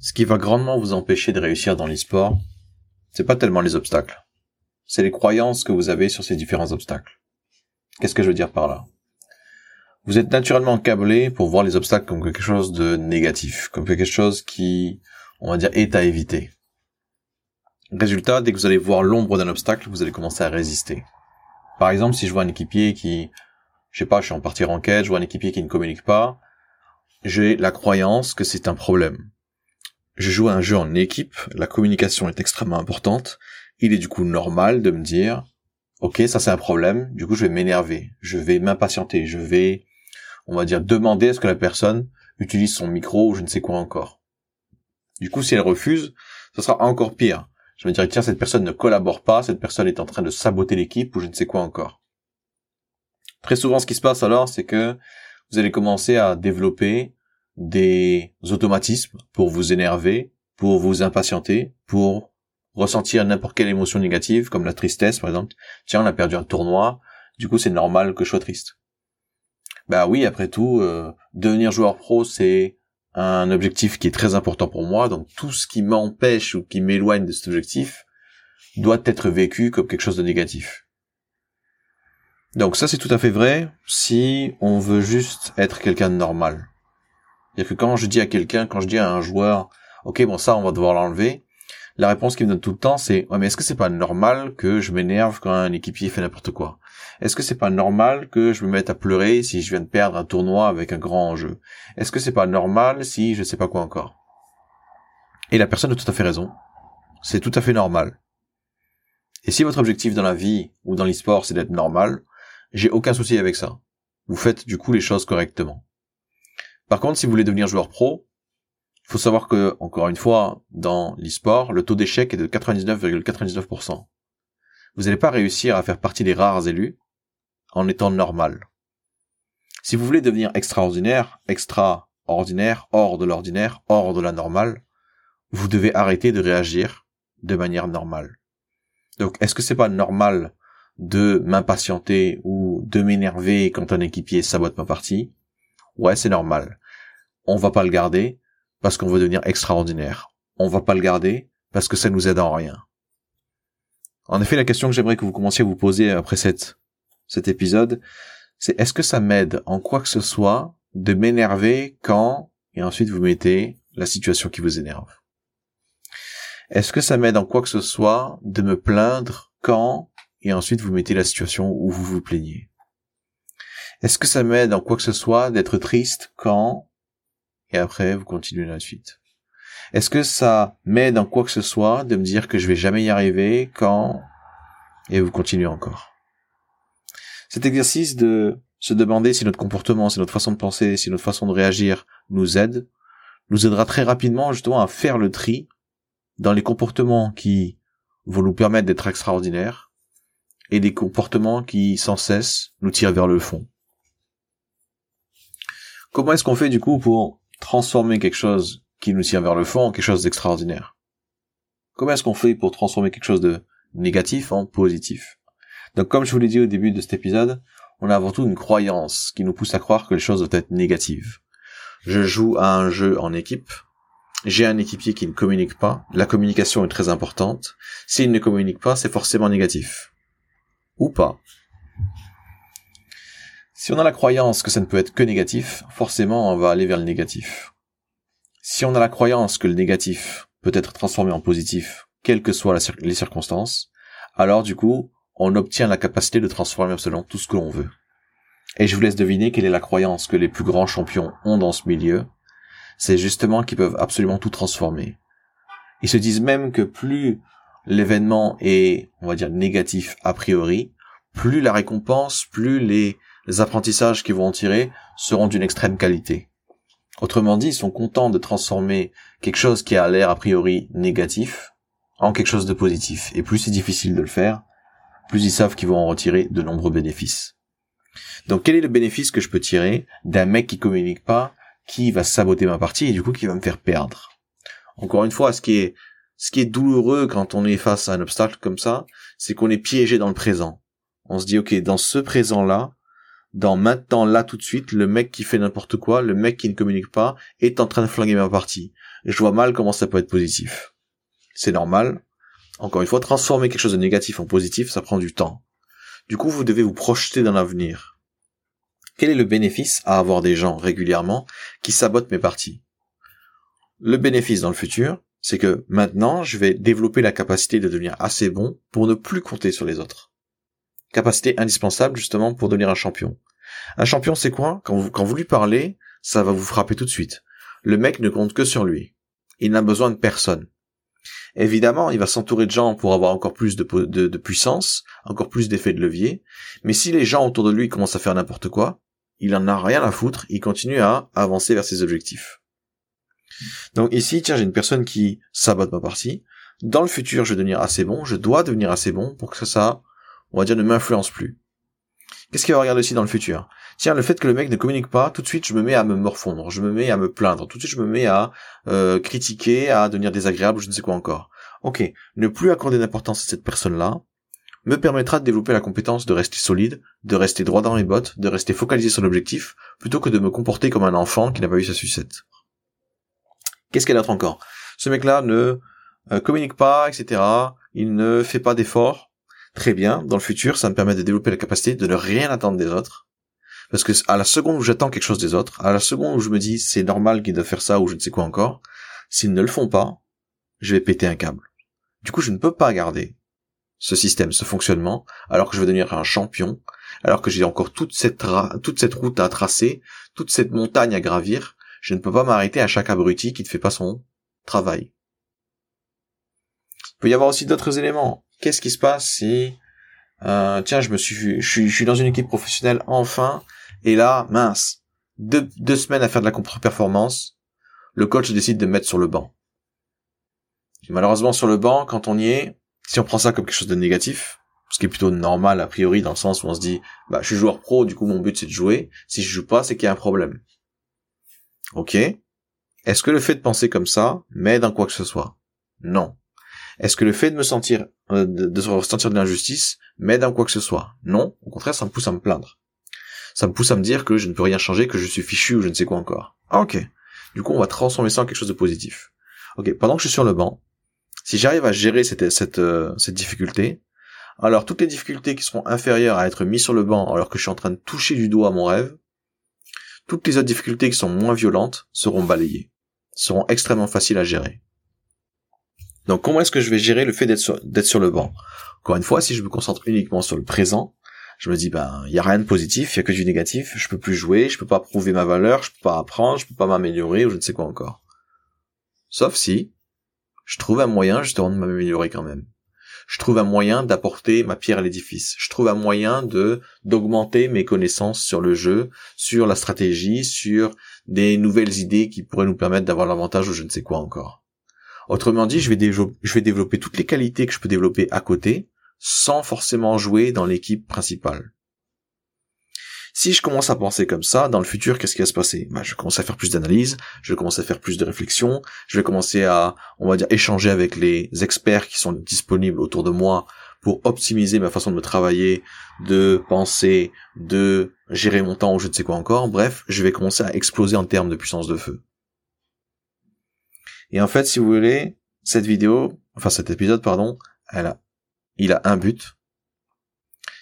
Ce qui va grandement vous empêcher de réussir dans l'e-sport, c'est pas tellement les obstacles. C'est les croyances que vous avez sur ces différents obstacles. Qu'est-ce que je veux dire par là? Vous êtes naturellement câblé pour voir les obstacles comme quelque chose de négatif, comme quelque chose qui, on va dire, est à éviter. Résultat, dès que vous allez voir l'ombre d'un obstacle, vous allez commencer à résister. Par exemple, si je vois un équipier qui, je sais pas, je suis en partie quête, je vois un équipier qui ne communique pas, j'ai la croyance que c'est un problème je joue un jeu en équipe, la communication est extrêmement importante, il est du coup normal de me dire, ok, ça c'est un problème, du coup je vais m'énerver, je vais m'impatienter, je vais, on va dire, demander à ce que la personne utilise son micro ou je ne sais quoi encore. Du coup, si elle refuse, ce sera encore pire. Je me dirais, tiens, cette personne ne collabore pas, cette personne est en train de saboter l'équipe ou je ne sais quoi encore. Très souvent, ce qui se passe alors, c'est que vous allez commencer à développer des automatismes pour vous énerver, pour vous impatienter, pour ressentir n'importe quelle émotion négative, comme la tristesse par exemple. Tiens, on a perdu un tournoi, du coup c'est normal que je sois triste. Bah oui, après tout, euh, devenir joueur pro, c'est un objectif qui est très important pour moi, donc tout ce qui m'empêche ou qui m'éloigne de cet objectif doit être vécu comme quelque chose de négatif. Donc ça c'est tout à fait vrai si on veut juste être quelqu'un de normal. C'est-à-dire que quand je dis à quelqu'un, quand je dis à un joueur, ok, bon ça, on va devoir l'enlever, la réponse qu'il me donne tout le temps, c'est, ouais, mais est-ce que c'est pas normal que je m'énerve quand un équipier fait n'importe quoi? Est-ce que c'est pas normal que je me mette à pleurer si je viens de perdre un tournoi avec un grand enjeu? Est-ce que c'est pas normal si je sais pas quoi encore? Et la personne a tout à fait raison. C'est tout à fait normal. Et si votre objectif dans la vie ou dans l'e-sport c'est d'être normal, j'ai aucun souci avec ça. Vous faites du coup les choses correctement. Par contre, si vous voulez devenir joueur pro, il faut savoir que, encore une fois, dans l'e-sport, le taux d'échec est de 99,99%. Vous n'allez pas réussir à faire partie des rares élus en étant normal. Si vous voulez devenir extraordinaire, extraordinaire, hors de l'ordinaire, hors de la normale, vous devez arrêter de réagir de manière normale. Donc, est-ce que c'est pas normal de m'impatienter ou de m'énerver quand un équipier sabote ma partie? Ouais, c'est normal. On va pas le garder parce qu'on veut devenir extraordinaire. On va pas le garder parce que ça nous aide en rien. En effet, la question que j'aimerais que vous commenciez à vous poser après cet épisode, c'est est-ce que ça m'aide en quoi que ce soit de m'énerver quand, et ensuite vous mettez la situation qui vous énerve. Est-ce que ça m'aide en quoi que ce soit de me plaindre quand, et ensuite vous mettez la situation où vous vous plaignez? Est-ce que ça m'aide en quoi que ce soit d'être triste quand et après vous continuez la suite Est-ce que ça m'aide en quoi que ce soit de me dire que je vais jamais y arriver quand et vous continuez encore? Cet exercice de se demander si notre comportement, si notre façon de penser, si notre façon de réagir nous aide, nous aidera très rapidement justement à faire le tri dans les comportements qui vont nous permettre d'être extraordinaires et des comportements qui sans cesse nous tirent vers le fond. Comment est-ce qu'on fait du coup pour transformer quelque chose qui nous tire vers le fond en quelque chose d'extraordinaire Comment est-ce qu'on fait pour transformer quelque chose de négatif en positif? Donc comme je vous l'ai dit au début de cet épisode, on a avant tout une croyance qui nous pousse à croire que les choses doivent être négatives. Je joue à un jeu en équipe, j'ai un équipier qui ne communique pas, la communication est très importante, s'il ne communique pas, c'est forcément négatif. Ou pas. Si on a la croyance que ça ne peut être que négatif, forcément on va aller vers le négatif. Si on a la croyance que le négatif peut être transformé en positif, quelles que soient les circonstances, alors du coup, on obtient la capacité de transformer absolument tout ce que l'on veut. Et je vous laisse deviner quelle est la croyance que les plus grands champions ont dans ce milieu. C'est justement qu'ils peuvent absolument tout transformer. Ils se disent même que plus l'événement est, on va dire, négatif a priori, plus la récompense, plus les les apprentissages qu'ils vont en tirer seront d'une extrême qualité. Autrement dit, ils sont contents de transformer quelque chose qui a l'air a priori négatif en quelque chose de positif. Et plus c'est difficile de le faire, plus ils savent qu'ils vont en retirer de nombreux bénéfices. Donc quel est le bénéfice que je peux tirer d'un mec qui communique pas, qui va saboter ma partie et du coup qui va me faire perdre? Encore une fois, ce qui est ce qui est douloureux quand on est face à un obstacle comme ça, c'est qu'on est piégé dans le présent. On se dit ok, dans ce présent là, dans maintenant, là, tout de suite, le mec qui fait n'importe quoi, le mec qui ne communique pas, est en train de flinguer ma partie. Je vois mal comment ça peut être positif. C'est normal. Encore une fois, transformer quelque chose de négatif en positif, ça prend du temps. Du coup, vous devez vous projeter dans l'avenir. Quel est le bénéfice à avoir des gens régulièrement qui sabotent mes parties? Le bénéfice dans le futur, c'est que maintenant, je vais développer la capacité de devenir assez bon pour ne plus compter sur les autres. Capacité indispensable justement pour devenir un champion. Un champion, c'est quoi? Quand vous, lui parlez, ça va vous frapper tout de suite. Le mec ne compte que sur lui. Il n'a besoin de personne. Évidemment, il va s'entourer de gens pour avoir encore plus de puissance, encore plus d'effet de levier, mais si les gens autour de lui commencent à faire n'importe quoi, il en a rien à foutre, il continue à avancer vers ses objectifs. Donc ici, tiens, j'ai une personne qui sabote ma partie. Dans le futur, je vais devenir assez bon, je dois devenir assez bon pour que ça, on va dire, ne m'influence plus. Qu'est-ce qu'il va regarder aussi dans le futur? Tiens, le fait que le mec ne communique pas, tout de suite, je me mets à me morfondre, je me mets à me plaindre, tout de suite, je me mets à euh, critiquer, à devenir désagréable, je ne sais quoi encore. Ok, ne plus accorder d'importance à cette personne-là me permettra de développer la compétence de rester solide, de rester droit dans mes bottes, de rester focalisé sur l'objectif, plutôt que de me comporter comme un enfant qui n'a pas eu sa sucette. Qu'est-ce qu'elle a d'autre encore? Ce mec-là ne euh, communique pas, etc. Il ne fait pas d'efforts. Très bien. Dans le futur, ça me permet de développer la capacité de ne rien attendre des autres. Parce que à la seconde où j'attends quelque chose des autres, à la seconde où je me dis c'est normal qu'ils doivent faire ça ou je ne sais quoi encore, s'ils ne le font pas, je vais péter un câble. Du coup, je ne peux pas garder ce système, ce fonctionnement, alors que je veux devenir un champion, alors que j'ai encore toute cette, toute cette route à tracer, toute cette montagne à gravir, je ne peux pas m'arrêter à chaque abruti qui ne fait pas son travail. Il peut y avoir aussi d'autres éléments. Qu'est-ce qui se passe si, euh, tiens, je me suis, je suis, je suis dans une équipe professionnelle enfin, et là, mince, deux, deux semaines à faire de la contre-performance, le coach décide de me mettre sur le banc. malheureusement, sur le banc, quand on y est, si on prend ça comme quelque chose de négatif, ce qui est plutôt normal a priori dans le sens où on se dit, bah, je suis joueur pro, du coup mon but c'est de jouer. Si je joue pas, c'est qu'il y a un problème. Ok. Est-ce que le fait de penser comme ça m'aide en quoi que ce soit? Non. Est-ce que le fait de me sentir, euh, de, de ressentir de l'injustice m'aide en quoi que ce soit? Non. Au contraire, ça me pousse à me plaindre. Ça me pousse à me dire que je ne peux rien changer, que je suis fichu ou je ne sais quoi encore. Ah, ok. Du coup, on va transformer ça en quelque chose de positif. Ok. Pendant que je suis sur le banc, si j'arrive à gérer cette, cette, euh, cette difficulté, alors toutes les difficultés qui seront inférieures à être mis sur le banc alors que je suis en train de toucher du doigt mon rêve, toutes les autres difficultés qui sont moins violentes seront balayées, seront extrêmement faciles à gérer. Donc comment est-ce que je vais gérer le fait d'être sur, le banc? Encore une fois, si je me concentre uniquement sur le présent, je me dis ben il y a rien de positif, il y a que du négatif, je peux plus jouer, je peux pas prouver ma valeur, je peux pas apprendre, je peux pas m'améliorer ou je ne sais quoi encore. Sauf si je trouve un moyen justement de m'améliorer quand même je trouve un moyen d'apporter ma pierre à l'édifice. Je trouve un moyen de d'augmenter mes connaissances sur le jeu, sur la stratégie, sur des nouvelles idées qui pourraient nous permettre d'avoir l'avantage ou je ne sais quoi encore. Autrement dit, je vais, développer toutes les qualités que je peux développer à côté, sans forcément jouer dans l'équipe principale. Si je commence à penser comme ça, dans le futur, qu'est-ce qui va se passer? Bah, Je vais commencer à faire plus d'analyse, je vais commencer à faire plus de réflexion, je vais commencer à, on va dire, échanger avec les experts qui sont disponibles autour de moi pour optimiser ma façon de me travailler, de penser, de gérer mon temps ou je ne sais quoi encore. Bref, je vais commencer à exploser en termes de puissance de feu. Et en fait, si vous voulez, cette vidéo, enfin cet épisode, pardon, elle a, il a un but,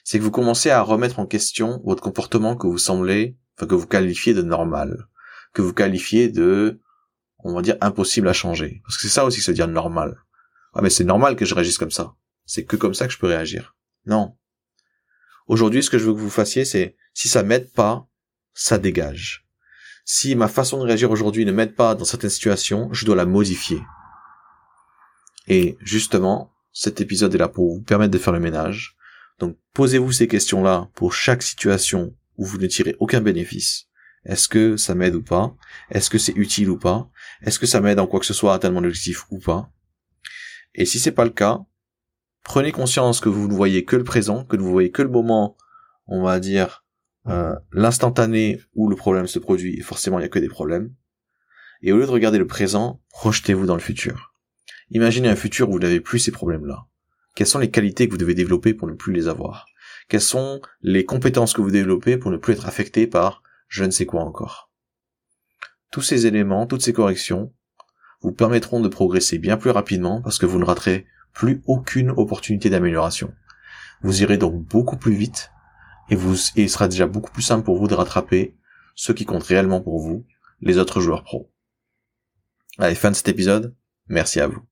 c'est que vous commencez à remettre en question votre comportement que vous semblez, enfin que vous qualifiez de normal, que vous qualifiez de, on va dire, impossible à changer. Parce que c'est ça aussi se dire normal. Ah mais c'est normal que je réagisse comme ça. C'est que comme ça que je peux réagir. Non. Aujourd'hui, ce que je veux que vous fassiez, c'est, si ça m'aide pas, ça dégage. Si ma façon de réagir aujourd'hui ne m'aide pas dans certaines situations, je dois la modifier. Et justement, cet épisode est là pour vous permettre de faire le ménage, donc posez-vous ces questions-là pour chaque situation où vous ne tirez aucun bénéfice. Est-ce que ça m'aide ou pas? Est-ce que c'est utile ou pas? Est-ce que ça m'aide en quoi que ce soit à atteindre mon ou pas? Et si c'est pas le cas, prenez conscience que vous ne voyez que le présent, que vous ne voyez que le moment, on va dire, euh, l'instantané où le problème se produit, et forcément il n'y a que des problèmes. Et au lieu de regarder le présent, projetez-vous dans le futur. Imaginez un futur où vous n'avez plus ces problèmes-là. Quelles sont les qualités que vous devez développer pour ne plus les avoir? Quelles sont les compétences que vous développez pour ne plus être affecté par je ne sais quoi encore? Tous ces éléments, toutes ces corrections vous permettront de progresser bien plus rapidement parce que vous ne raterez plus aucune opportunité d'amélioration. Vous irez donc beaucoup plus vite et vous, il sera déjà beaucoup plus simple pour vous de rattraper ce qui compte réellement pour vous, les autres joueurs pros. Allez, fin de cet épisode. Merci à vous.